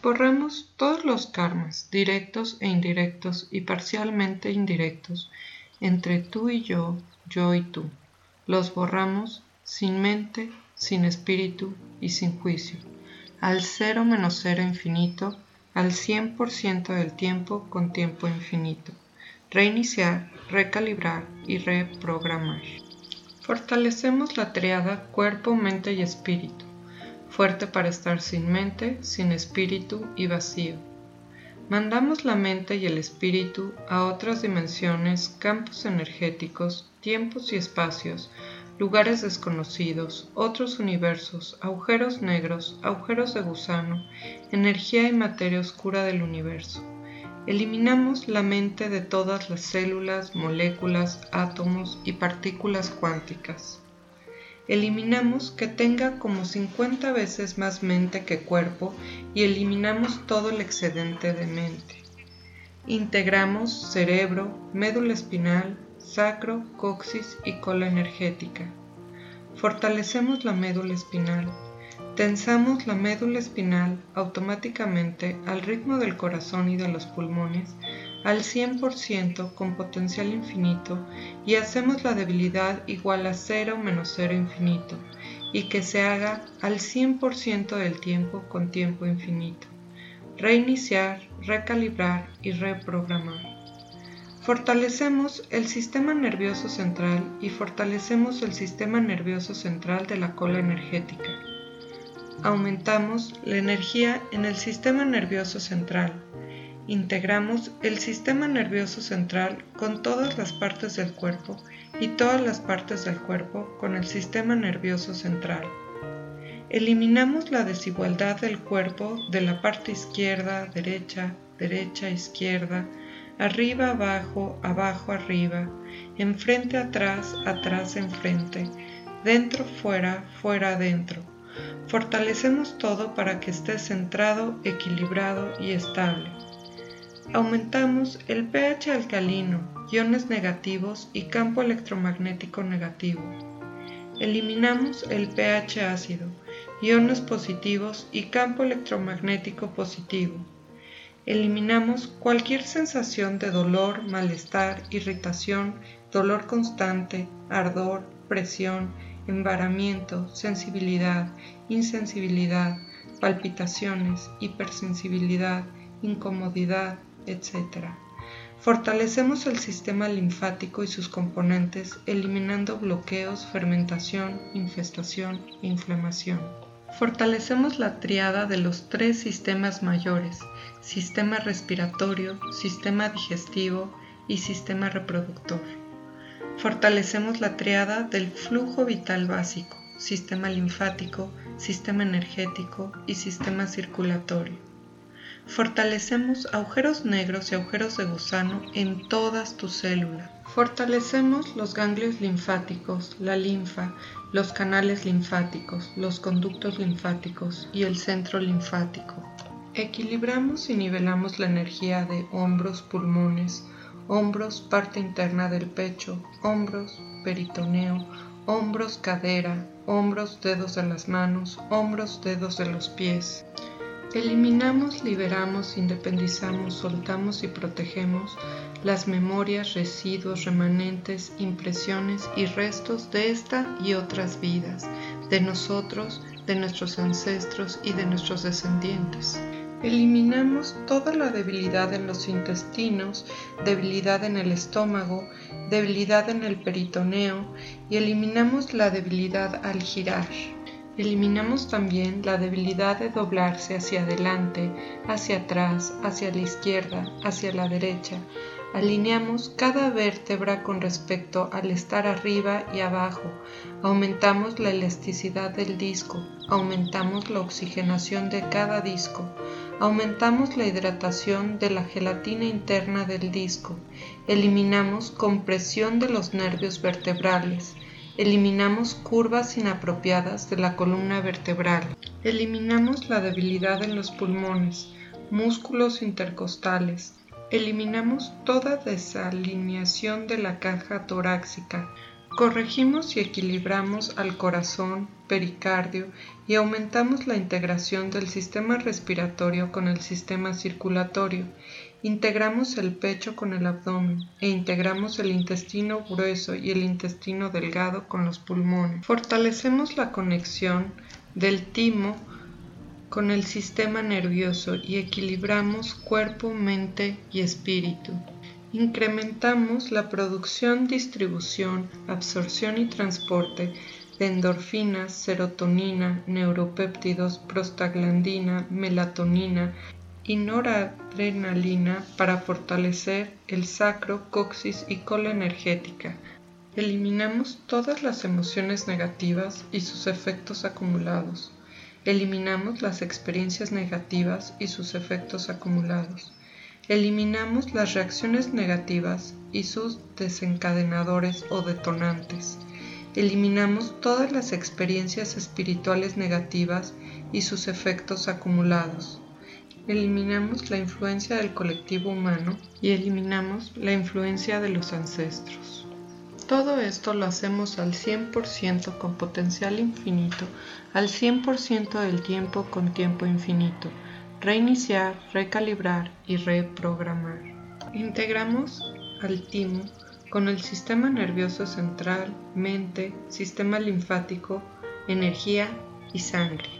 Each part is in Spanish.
Borramos todos los karmas, directos e indirectos y parcialmente indirectos, entre tú y yo, yo y tú. Los borramos sin mente, sin espíritu y sin juicio, al cero menos cero infinito, al cien por ciento del tiempo con tiempo infinito. Reiniciar, recalibrar y reprogramar. Fortalecemos la triada cuerpo, mente y espíritu fuerte para estar sin mente, sin espíritu y vacío. Mandamos la mente y el espíritu a otras dimensiones, campos energéticos, tiempos y espacios, lugares desconocidos, otros universos, agujeros negros, agujeros de gusano, energía y materia oscura del universo. Eliminamos la mente de todas las células, moléculas, átomos y partículas cuánticas eliminamos que tenga como 50 veces más mente que cuerpo y eliminamos todo el excedente de mente. Integramos cerebro, médula espinal, sacro, coxis y cola energética. Fortalecemos la médula espinal. Tensamos la médula espinal automáticamente al ritmo del corazón y de los pulmones al 100% con potencial infinito y hacemos la debilidad igual a 0 menos 0 infinito y que se haga al 100% del tiempo con tiempo infinito. Reiniciar, recalibrar y reprogramar. Fortalecemos el sistema nervioso central y fortalecemos el sistema nervioso central de la cola energética. Aumentamos la energía en el sistema nervioso central integramos el sistema nervioso central con todas las partes del cuerpo y todas las partes del cuerpo con el sistema nervioso central. Eliminamos la desigualdad del cuerpo de la parte izquierda, derecha, derecha, izquierda, arriba, abajo, abajo, arriba, enfrente, atrás, atrás, enfrente, dentro, fuera, fuera, adentro. Fortalecemos todo para que esté centrado, equilibrado y estable. Aumentamos el pH alcalino, iones negativos y campo electromagnético negativo. Eliminamos el pH ácido, iones positivos y campo electromagnético positivo. Eliminamos cualquier sensación de dolor, malestar, irritación, dolor constante, ardor, presión, embaramiento, sensibilidad, insensibilidad, palpitaciones, hipersensibilidad, incomodidad, etc. Fortalecemos el sistema linfático y sus componentes eliminando bloqueos, fermentación, infestación inflamación. Fortalecemos la triada de los tres sistemas mayores, sistema respiratorio, sistema digestivo y sistema reproductor. Fortalecemos la triada del flujo vital básico, sistema linfático, sistema energético y sistema circulatorio Fortalecemos agujeros negros y agujeros de gusano en todas tus células. Fortalecemos los ganglios linfáticos, la linfa, los canales linfáticos, los conductos linfáticos y el centro linfático. Equilibramos y nivelamos la energía de hombros, pulmones, hombros, parte interna del pecho, hombros, peritoneo, hombros, cadera, hombros, dedos de las manos, hombros, dedos de los pies. Eliminamos, liberamos, independizamos, soltamos y protegemos las memorias, residuos, remanentes, impresiones y restos de esta y otras vidas, de nosotros, de nuestros ancestros y de nuestros descendientes. Eliminamos toda la debilidad en los intestinos, debilidad en el estómago, debilidad en el peritoneo y eliminamos la debilidad al girar. Eliminamos también la debilidad de doblarse hacia adelante, hacia atrás, hacia la izquierda, hacia la derecha. Alineamos cada vértebra con respecto al estar arriba y abajo. Aumentamos la elasticidad del disco. Aumentamos la oxigenación de cada disco. Aumentamos la hidratación de la gelatina interna del disco. Eliminamos compresión de los nervios vertebrales Eliminamos curvas inapropiadas de la columna vertebral. Eliminamos la debilidad en los pulmones, músculos intercostales. Eliminamos toda desalineación de la caja torácica. Corregimos y equilibramos al corazón, pericardio y aumentamos la integración del sistema respiratorio con el sistema circulatorio. Integramos el pecho con el abdomen e integramos el intestino grueso y el intestino delgado con los pulmones. Fortalecemos la conexión del timo con el sistema nervioso y equilibramos cuerpo, mente y espíritu. Incrementamos la producción, distribución, absorción y transporte de endorfinas, serotonina, neuropéptidos, prostaglandina, melatonina y noradrenalina para fortalecer el sacro, coxis y cola energética. Eliminamos todas las emociones negativas y sus efectos acumulados. Eliminamos las experiencias negativas y sus efectos acumulados. Eliminamos las reacciones negativas y sus desencadenadores o detonantes. Eliminamos todas las experiencias espirituales negativas y sus efectos acumulados. Eliminamos la influencia del colectivo humano y eliminamos la influencia de los ancestros. Todo esto lo hacemos al 100% con potencial infinito, al 100% del tiempo con tiempo infinito reiniciar, recalibrar y reprogramar. Integramos al timo con el sistema nervioso central, mente, sistema linfático, energía y sangre.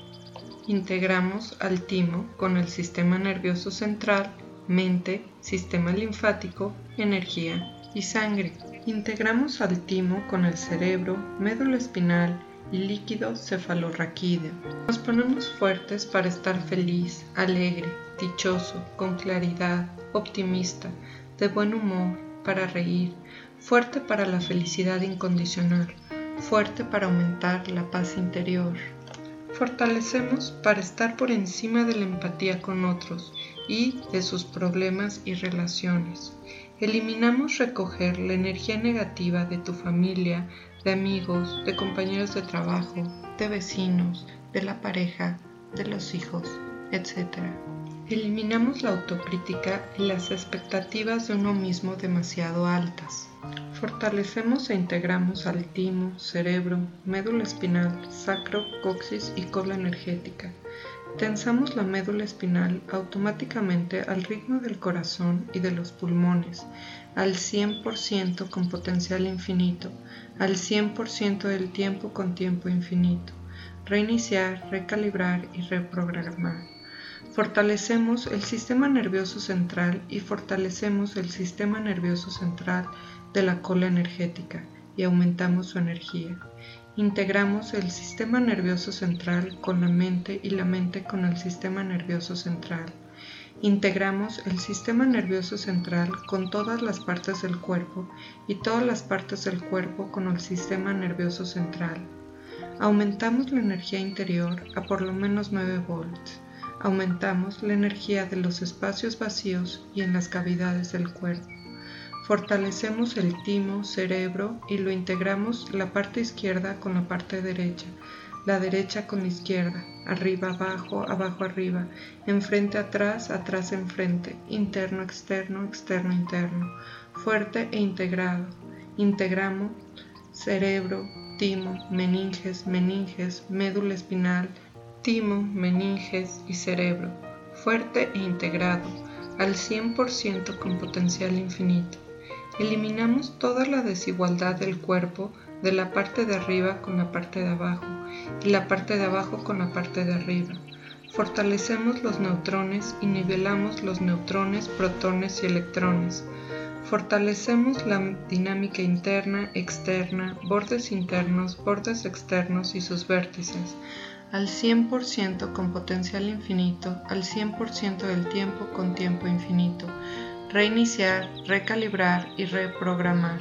Integramos al timo con el sistema nervioso central, mente, sistema linfático, energía y sangre. Integramos al timo con el cerebro, médula espinal, y líquido cefalorraquídeo. Nos ponemos fuertes para estar feliz, alegre, dichoso, con claridad, optimista, de buen humor, para reír, fuerte para la felicidad incondicional, fuerte para aumentar la paz interior. Fortalecemos para estar por encima de la empatía con otros y de sus problemas y relaciones. Eliminamos recoger la energía negativa de tu familia, de amigos, de compañeros de trabajo, de vecinos, de la pareja, de los hijos, etc. Eliminamos la autocrítica y las expectativas de uno mismo demasiado altas. Fortalecemos e integramos al timo, cerebro, médula espinal, sacro, coxis y cola energética. Tensamos la médula espinal automáticamente al ritmo del corazón y de los pulmones, al 100% con potencial infinito, al 100% del tiempo con tiempo infinito. Reiniciar, recalibrar y reprogramar. Fortalecemos el sistema nervioso central y fortalecemos el sistema nervioso central de la cola energética y aumentamos su energía. Integramos el sistema nervioso central con la mente y la mente con el sistema nervioso central Integramos el sistema nervioso central con todas las partes del cuerpo y todas las partes del cuerpo con el sistema nervioso central. Aumentamos la energía interior a por lo menos 9 volts. Aumentamos la energía de los espacios vacíos y en las cavidades del cuerpo. Fortalecemos el timo, cerebro y lo integramos la parte izquierda con la parte derecha la derecha con la izquierda, arriba, abajo, abajo, arriba, enfrente, atrás, atrás, enfrente, interno, externo, externo, interno, fuerte e integrado. Integramos cerebro, timo, meninges, meninges, médula espinal, timo, meninges y cerebro, fuerte e integrado, al 100% con potencial infinito. Eliminamos toda la desigualdad del cuerpo de la parte de arriba con la parte de abajo y la parte de abajo con la parte de arriba. Fortalecemos los neutrones y nivelamos los neutrones, protones y electrones. Fortalecemos la dinámica interna, externa, bordes internos, bordes externos y sus vértices al 100% con potencial infinito, al 100% del tiempo con tiempo infinito. Reiniciar, recalibrar y reprogramar.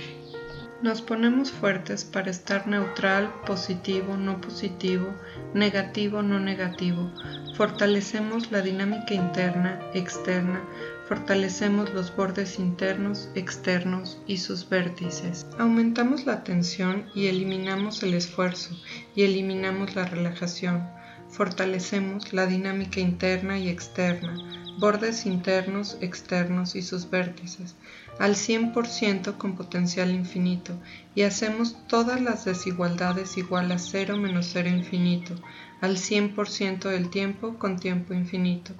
Nos ponemos fuertes para estar neutral, positivo, no positivo, negativo, no negativo. Fortalecemos la dinámica interna, externa, fortalecemos los bordes internos, externos y sus vértices. Aumentamos la tensión y eliminamos el esfuerzo y eliminamos la relajación. Fortalecemos la dinámica interna y externa, bordes internos, externos y sus vértices, al 100% con potencial infinito, y hacemos todas las desigualdades igual a cero menos cero infinito, al 100% del tiempo con tiempo infinito.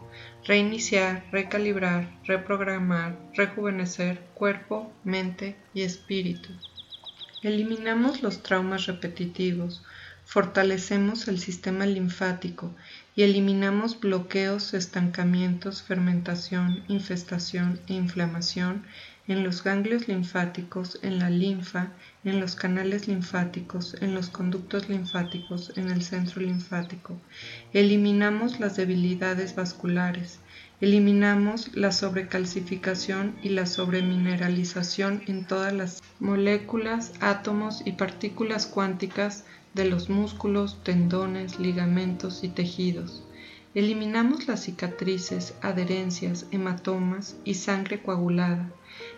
Reiniciar, recalibrar, reprogramar, rejuvenecer cuerpo, mente y espíritu. Eliminamos los traumas repetitivos, fortalecemos el sistema linfático y eliminamos bloqueos, estancamientos, fermentación, infestación e inflamación en los ganglios linfáticos, en la linfa, en los canales linfáticos, en los conductos linfáticos, en el centro linfático. Eliminamos las debilidades vasculares. Eliminamos la sobrecalcificación y la sobremineralización en todas las moléculas, átomos y partículas cuánticas de los músculos, tendones, ligamentos y tejidos. Eliminamos las cicatrices, adherencias, hematomas y sangre coagulada.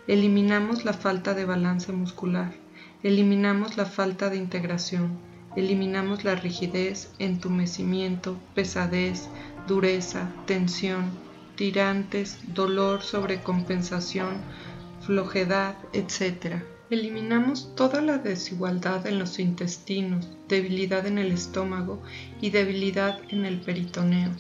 Eliminamos la falta de balance muscular. Eliminamos la falta de integración. Eliminamos la rigidez, entumecimiento, pesadez, dureza, tensión, tirantes, dolor, sobrecompensación, flojedad, etc. Eliminamos toda la desigualdad en los intestinos, debilidad en el estómago y debilidad en el peritoneo.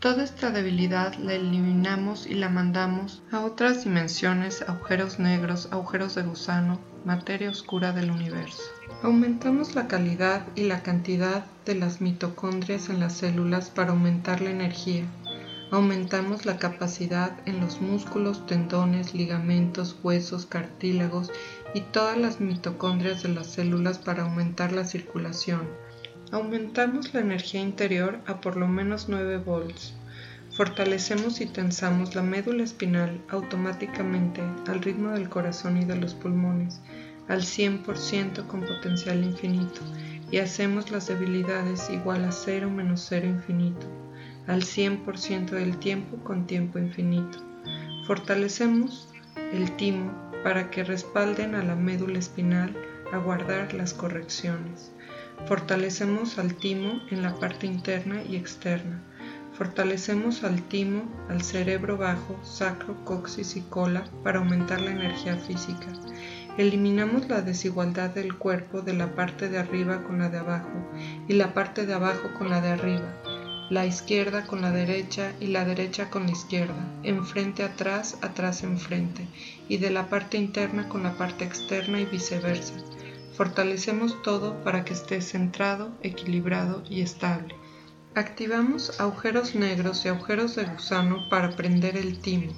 Toda esta debilidad la eliminamos y la mandamos a otras dimensiones, agujeros negros, agujeros de gusano, materia oscura del universo. Aumentamos la calidad y la cantidad de las mitocondrias en las células para aumentar la energía. Aumentamos la capacidad en los músculos, tendones, ligamentos, huesos, cartílagos y todas las mitocondrias de las células para aumentar la circulación Aumentamos la energía interior a por lo menos 9 volts. Fortalecemos y tensamos la médula espinal automáticamente al ritmo del corazón y de los pulmones, al 100% con potencial infinito, y hacemos las debilidades igual a 0 menos 0 infinito, al 100% del tiempo con tiempo infinito. Fortalecemos el timo para que respalden a la médula espinal a guardar las correcciones. Fortalecemos al timo en la parte interna y externa. Fortalecemos al timo, al cerebro bajo, sacro, coxis y cola para aumentar la energía física. Eliminamos la desigualdad del cuerpo de la parte de arriba con la de abajo y la parte de abajo con la de arriba, la izquierda con la derecha y la derecha con la izquierda, enfrente atrás, atrás enfrente, y de la parte interna con la parte externa y viceversa. Fortalecemos todo para que esté centrado, equilibrado y estable. Activamos agujeros negros y agujeros de gusano para prender el timo.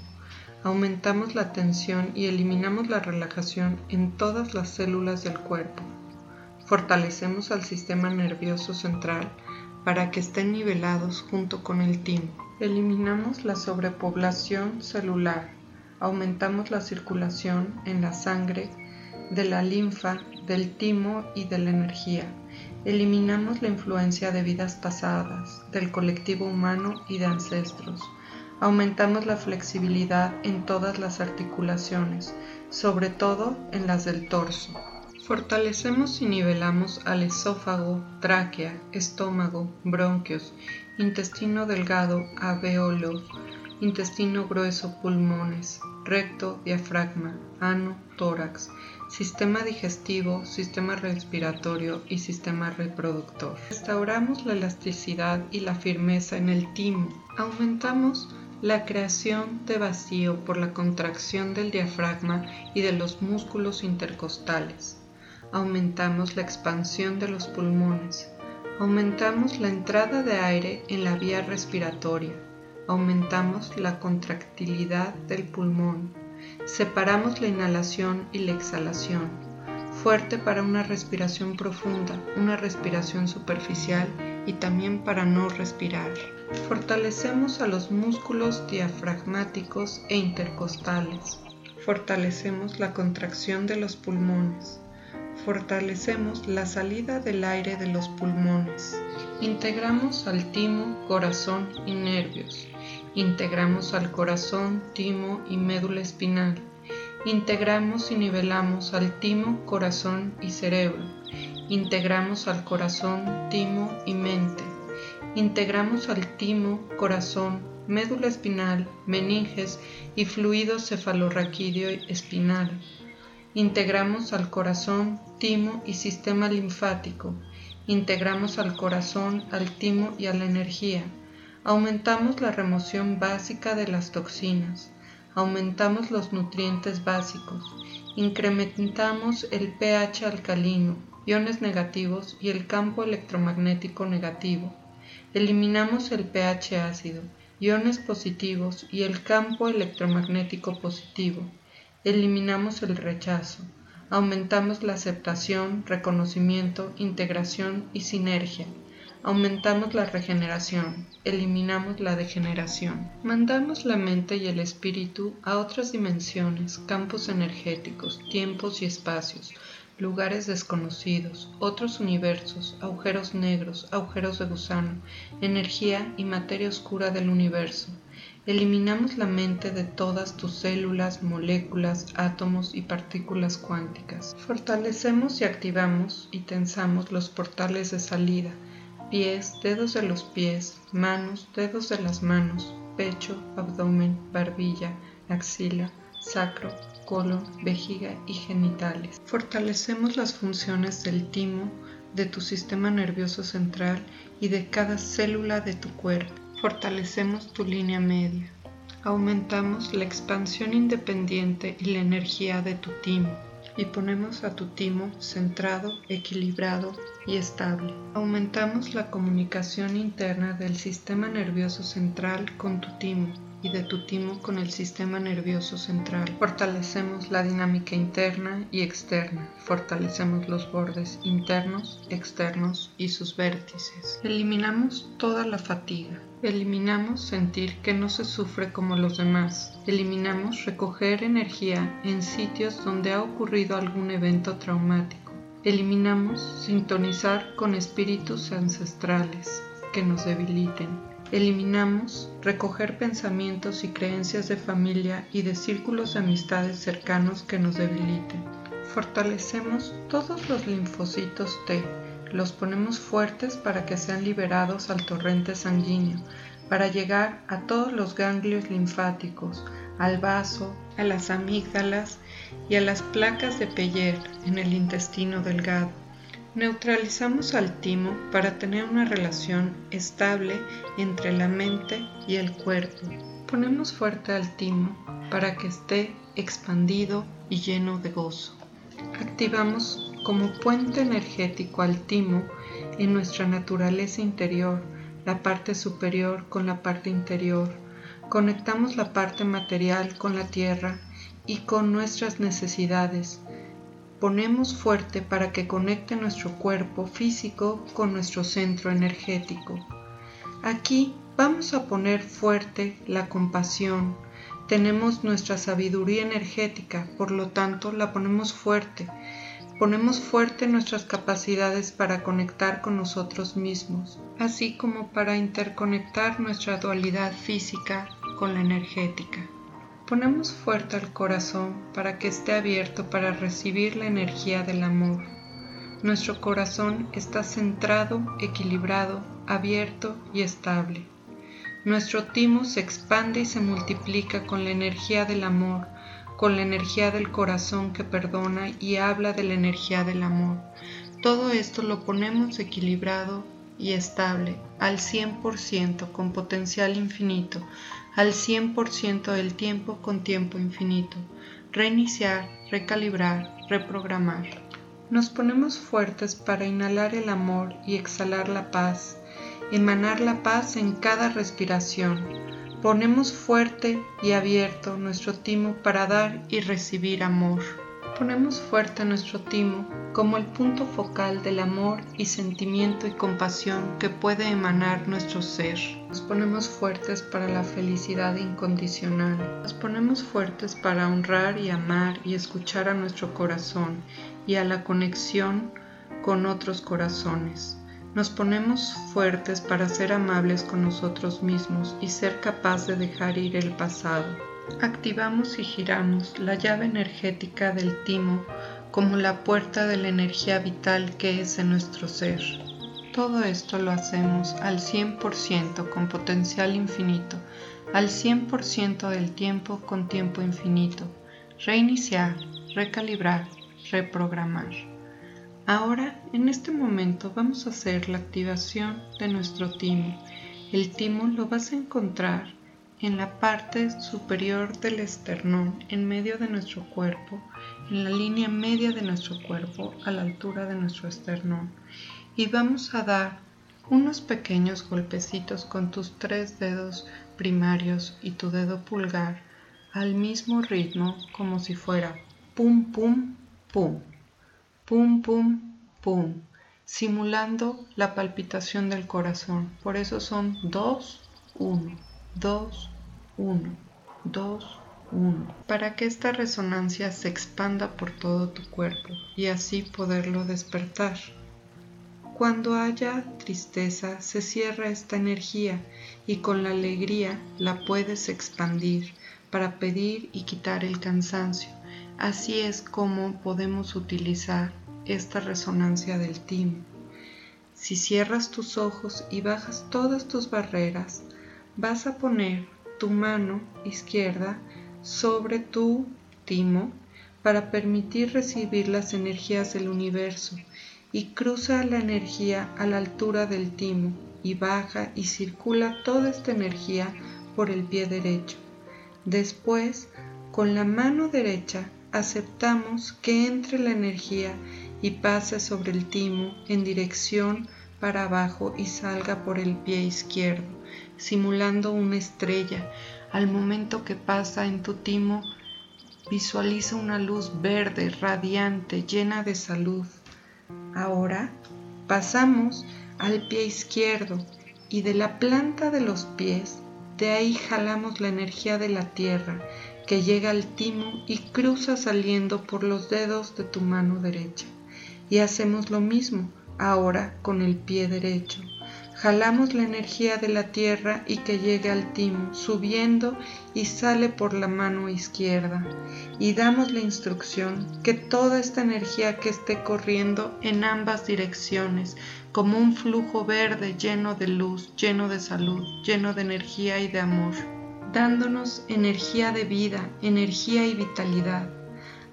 Aumentamos la tensión y eliminamos la relajación en todas las células del cuerpo. Fortalecemos al sistema nervioso central para que estén nivelados junto con el timo. Eliminamos la sobrepoblación celular. Aumentamos la circulación en la sangre, de la linfa, del timo y de la energía. Eliminamos la influencia de vidas pasadas, del colectivo humano y de ancestros. Aumentamos la flexibilidad en todas las articulaciones, sobre todo en las del torso. Fortalecemos y nivelamos al esófago, tráquea, estómago, bronquios, intestino delgado, alveolo, intestino grueso, pulmones, recto, diafragma, ano, tórax, sistema digestivo, sistema respiratorio y sistema reproductor. Restauramos la elasticidad y la firmeza en el timo. Aumentamos la creación de vacío por la contracción del diafragma y de los músculos intercostales. Aumentamos la expansión de los pulmones. Aumentamos la entrada de aire en la vía respiratoria. Aumentamos la contractilidad del pulmón Separamos la inhalación y la exhalación, fuerte para una respiración profunda, una respiración superficial y también para no respirar. Fortalecemos a los músculos diafragmáticos e intercostales. Fortalecemos la contracción de los pulmones. Fortalecemos la salida del aire de los pulmones. Integramos al timo, corazón y nervios. Integramos al corazón, timo y médula espinal. Integramos y nivelamos al timo, corazón y cerebro. Integramos al corazón, timo y mente. Integramos al timo, corazón, médula espinal, meninges y fluido cefalorraquídeo espinal. Integramos al corazón, timo y sistema linfático. Integramos al corazón, al timo y a la energía. Aumentamos la remoción básica de las toxinas. Aumentamos los nutrientes básicos. Incrementamos el pH alcalino, iones negativos y el campo electromagnético negativo. Eliminamos el pH ácido iones positivos y el campo electromagnético positivo. Eliminamos el rechazo. Aumentamos la aceptación, reconocimiento, integración y sinergia. Aumentamos la regeneración, eliminamos la degeneración. Mandamos la mente y el espíritu a otras dimensiones, campos energéticos, tiempos y espacios, lugares desconocidos, otros universos, agujeros negros, agujeros de gusano, energía y materia oscura del universo. Eliminamos la mente de todas tus células, moléculas, átomos y partículas cuánticas. Fortalecemos y activamos y tensamos los portales de salida, pies, dedos de los pies, manos, dedos de las manos, pecho, abdomen, barbilla, axila, sacro, colon, vejiga y genitales. Fortalecemos las funciones del timo, de tu sistema nervioso central y de cada célula de tu cuerpo. Fortalecemos tu línea media. Aumentamos la expansión independiente y la energía de tu timo y ponemos a tu timo centrado, equilibrado y estable. Aumentamos la comunicación interna del sistema nervioso central con tu timo y de tu timo con el sistema nervioso central. Fortalecemos la dinámica interna y externa. Fortalecemos los bordes internos, externos y sus vértices. Eliminamos toda la fatiga. Eliminamos sentir que no se sufre como los demás. Eliminamos recoger energía en sitios donde ha ocurrido algún evento traumático. Eliminamos sintonizar con espíritus ancestrales que nos debiliten. Eliminamos recoger pensamientos y creencias de familia y de círculos de amistades cercanos que nos debiliten. Fortalecemos todos los linfocitos T, los ponemos fuertes para que sean liberados al torrente sanguíneo, para llegar a todos los ganglios linfáticos, al vaso, a las amígdalas y a las placas de Peyer en el intestino delgado. Neutralizamos al timo para tener una relación estable entre la mente y el cuerpo. Ponemos fuerte al timo para que esté expandido y lleno de gozo. Activamos como puente energético al timo en nuestra naturaleza interior, la parte superior con la parte interior. Conectamos la parte material con la tierra y con nuestras necesidades ponemos fuerte para que conecte nuestro cuerpo físico con nuestro centro energético. Aquí vamos a poner fuerte la compasión. Tenemos nuestra sabiduría energética, por lo tanto la ponemos fuerte. Ponemos fuerte nuestras capacidades para conectar con nosotros mismos, así como para interconectar nuestra dualidad física con la energética. Ponemos fuerte el corazón para que esté abierto para recibir la energía del amor. Nuestro corazón está centrado, equilibrado, abierto y estable. Nuestro timo se expande y se multiplica con la energía del amor, con la energía del corazón que perdona y habla de la energía del amor. Todo esto lo ponemos equilibrado y estable al 100% con potencial infinito al 100% del tiempo con tiempo infinito, reiniciar, recalibrar, reprogramar. Nos ponemos fuertes para inhalar el amor y exhalar la paz, emanar la paz en cada respiración. Ponemos fuerte y abierto nuestro timo para dar y recibir amor. Ponemos fuerte nuestro timo como el punto focal del amor y sentimiento y compasión que puede emanar nuestro ser. Nos ponemos fuertes para la felicidad incondicional. Nos ponemos fuertes para honrar y amar y escuchar a nuestro corazón y a la conexión con otros corazones. Nos ponemos fuertes para ser amables con nosotros mismos y ser capaz de dejar ir el pasado. Activamos y giramos la llave energética del timo como la puerta de la energía vital que es en nuestro ser. Todo esto lo hacemos al 100% con potencial infinito, al 100% del tiempo con tiempo infinito. Reiniciar, recalibrar, reprogramar. Ahora, en este momento, vamos a hacer la activación de nuestro timo. El timo lo vas a encontrar en la parte superior del esternón, en medio de nuestro cuerpo, en la línea media de nuestro cuerpo, a la altura de nuestro esternón y vamos a dar unos pequeños golpecitos con tus tres dedos primarios y tu dedo pulgar al mismo ritmo como si fuera pum pum pum, pum pum pum, simulando la palpitación del corazón. Por eso son 2, 1, 2, 1, 2, 1, para que esta resonancia se expanda por todo tu cuerpo y así poderlo despertar. Cuando haya tristeza, se cierra esta energía y con la alegría la puedes expandir para pedir y quitar el cansancio. Así es como podemos utilizar esta resonancia del timo. Si cierras tus ojos y bajas todas tus barreras, vas a poner tu mano izquierda sobre tu timo para permitir recibir las energías del universo y cruza la energía a la altura del timo y baja y circula toda esta energía por el pie derecho. Después, con la mano derecha, aceptamos que entre la energía y pase sobre el timo en dirección para abajo y salga por el pie izquierdo, simulando una estrella. Al momento que pasa en tu timo, visualiza una luz verde, radiante, llena de salud, Ahora pasamos al pie izquierdo y de la planta de los pies, de ahí jalamos la energía de la tierra que llega al timo y cruza saliendo por los dedos de tu mano derecha. Y hacemos lo mismo ahora con el pie derecho jalamos la energía de la tierra y que llegue al timo, subiendo y sale por la mano izquierda. Y damos la instrucción que toda esta energía que esté corriendo en ambas direcciones, como un flujo verde lleno de luz, lleno de salud, lleno de energía y de amor, dándonos energía de vida, energía y vitalidad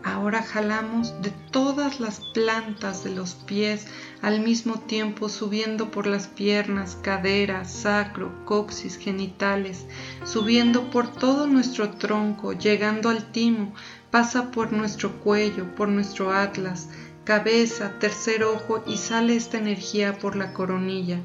Ahora jalamos de todas las plantas de los pies al mismo tiempo subiendo por las piernas, caderas, sacro, coxis, genitales, subiendo por todo nuestro tronco, llegando al timo, pasa por nuestro cuello, por nuestro atlas, cabeza, tercer ojo y sale esta energía por la coronilla.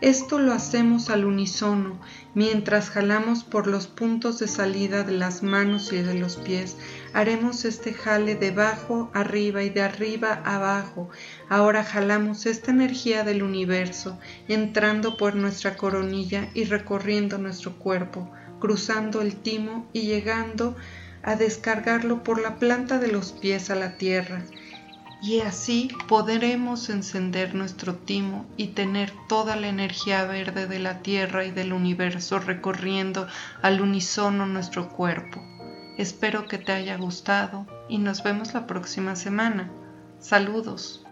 Esto lo hacemos al unísono mientras jalamos por los puntos de salida de las manos y de los pies. Haremos este jale de abajo arriba y de arriba abajo. Ahora jalamos esta energía del universo entrando por nuestra coronilla y recorriendo nuestro cuerpo, cruzando el timo y llegando a descargarlo por la planta de los pies a la tierra y así podremos encender nuestro timo y tener toda la energía verde de la Tierra y del universo recorriendo al unísono nuestro cuerpo. Espero que te haya gustado y nos vemos la próxima semana. Saludos.